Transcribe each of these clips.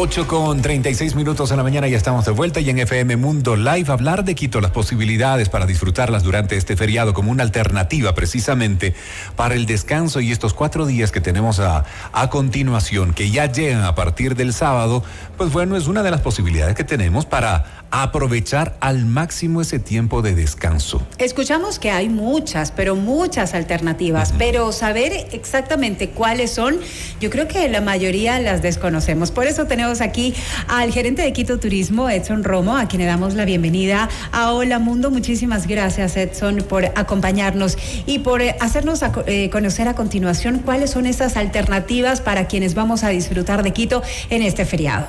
8 con 36 minutos en la mañana, ya estamos de vuelta y en FM Mundo Live hablar de Quito, las posibilidades para disfrutarlas durante este feriado como una alternativa precisamente para el descanso y estos cuatro días que tenemos a, a continuación, que ya llegan a partir del sábado, pues bueno, es una de las posibilidades que tenemos para aprovechar al máximo ese tiempo de descanso. Escuchamos que hay muchas, pero muchas alternativas, pero saber exactamente cuáles son, yo creo que la mayoría las desconocemos. Por eso tenemos aquí al gerente de Quito Turismo, Edson Romo, a quien le damos la bienvenida a Hola Mundo. Muchísimas gracias, Edson, por acompañarnos y por eh, hacernos eh, conocer a continuación cuáles son esas alternativas para quienes vamos a disfrutar de Quito en este feriado.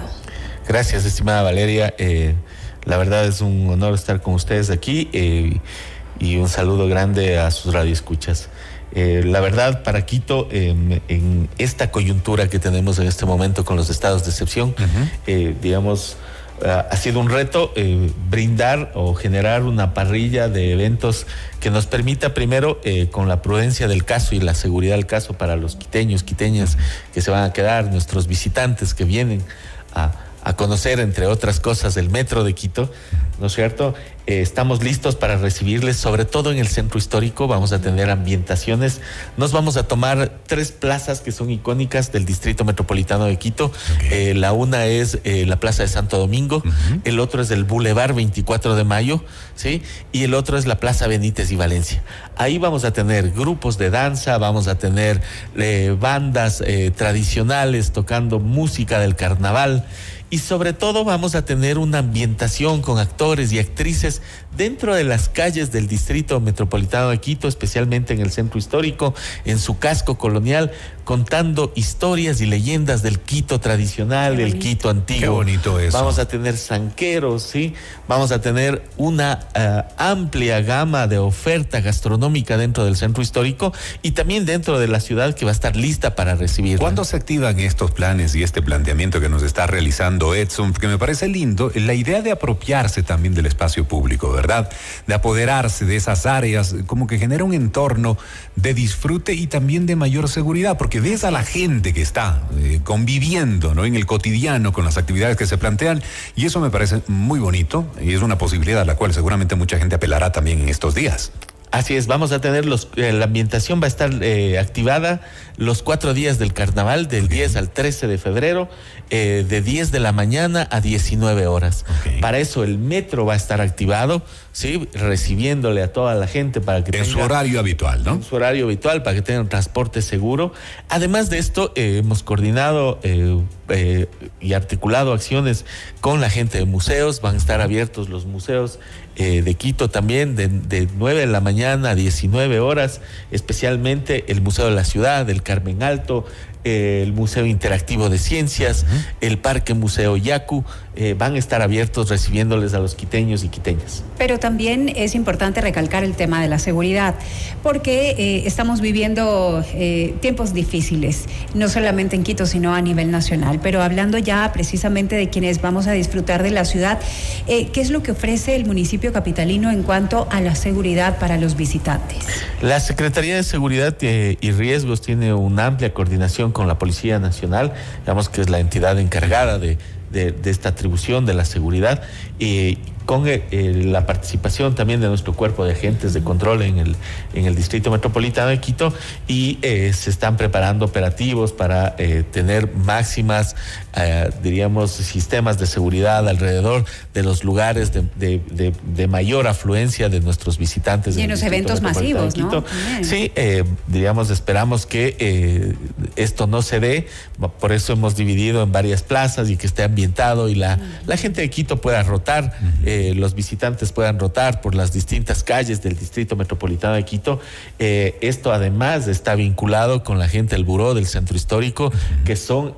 Gracias, estimada Valeria. Eh, la verdad es un honor estar con ustedes aquí y un saludo grande a sus radioescuchas. Eh, la verdad, para Quito, en esta coyuntura que tenemos en este momento con los estados de excepción, eh, digamos, ha sido un reto brindar o generar una parrilla de eventos que nos permita primero, con la prudencia del caso y la seguridad del caso para los quiteños, quiteñas que se van a quedar, nuestros visitantes que vienen a a conocer, entre otras cosas, el metro de Quito, ¿no es cierto? Eh, estamos listos para recibirles, sobre todo en el centro histórico. Vamos a tener ambientaciones. Nos vamos a tomar tres plazas que son icónicas del Distrito Metropolitano de Quito. Eh, la una es eh, la Plaza de Santo Domingo, el otro es el Boulevard 24 de Mayo, ¿sí? Y el otro es la Plaza Benítez y Valencia. Ahí vamos a tener grupos de danza, vamos a tener bandas tradicionales tocando música del carnaval y sobre todo vamos a tener una ambientación con actores y actrices dentro de las calles del Distrito Metropolitano de Quito, especialmente en el centro histórico, en su casco colonial, contando historias y leyendas del Quito tradicional, del Quito antiguo. Qué bonito eso. Vamos a tener zanqueros, ¿sí? Vamos a tener una eh, amplia gama de oferta gastronómica dentro del centro histórico y también dentro de la ciudad que va a estar lista para recibir. ¿Cuándo se activan estos planes y este planteamiento que nos está realizando Edson? Que me parece lindo, la idea de apropiarse también del espacio público, ¿verdad? De apoderarse de esas áreas, como que genera un entorno de disfrute y también de mayor seguridad, porque ves a la gente que está eh, conviviendo ¿no? en el cotidiano con las actividades que se plantean y eso me parece muy bonito y es una posibilidad a la cual seguramente mucha gente apelará también en estos días. Así es, vamos a tener los, eh, la ambientación va a estar eh, activada los cuatro días del carnaval, del 10 al 13 de febrero, eh, de 10 de la mañana a 19 horas. Para eso el metro va a estar activado, ¿sí? recibiéndole a toda la gente para que en su horario habitual, ¿no? En su horario habitual, para que tengan transporte seguro. Además de esto, hemos coordinado y articulado acciones con la gente de museos, van a estar abiertos los museos de Quito también, de, de, 9 de la mañana a 19 horas, especialmente el Museo de la Ciudad, del Carmen Alto, el Museo Interactivo de Ciencias, el Parque Museo Yacu, eh, van a estar abiertos recibiéndoles a los quiteños y quiteñas. Pero también es importante recalcar el tema de la seguridad, porque eh, estamos viviendo eh, tiempos difíciles, no solamente en Quito, sino a nivel nacional. Pero hablando ya precisamente de quienes vamos a disfrutar de la ciudad, ¿qué es lo que ofrece el municipio capitalino en cuanto a la seguridad para los visitantes? La Secretaría de Seguridad y Riesgos tiene una amplia coordinación con la Policía Nacional, digamos que es la entidad encargada de, de, esta atribución de la seguridad, y con eh, la participación también de nuestro cuerpo de agentes de control en el, en el Distrito Metropolitano de Quito y eh, se están preparando operativos para eh, tener máximas, diríamos, sistemas de seguridad alrededor de los lugares de, mayor afluencia de nuestros visitantes. Y en los eventos masivos, ¿no? Sí, diríamos, esperamos que esto no se dé, por eso hemos dividido en varias plazas y que esté ambientado y la, la gente de Quito pueda rotar. Eh, los visitantes puedan rotar por las distintas calles del Distrito Metropolitano de Quito. Eh, esto además está vinculado con la gente del Buró del Centro Histórico, que son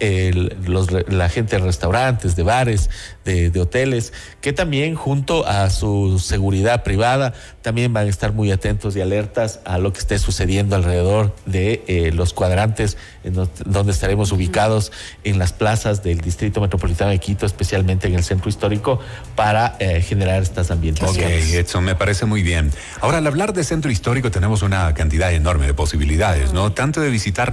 los, la gente de restaurantes, de bares, de, hoteles, que también junto a su seguridad privada también van a estar muy atentos y alertas a lo que esté sucediendo alrededor de eh, los cuadrantes en donde estaremos ubicados en las plazas del Distrito Metropolitano de Quito, especialmente en el centro histórico, para eh, generar estas ambientaciones. Ok, Edson, me parece muy bien. Ahora, al hablar de centro histórico tenemos una cantidad enorme de posibilidades, ¿no? Tanto de visitar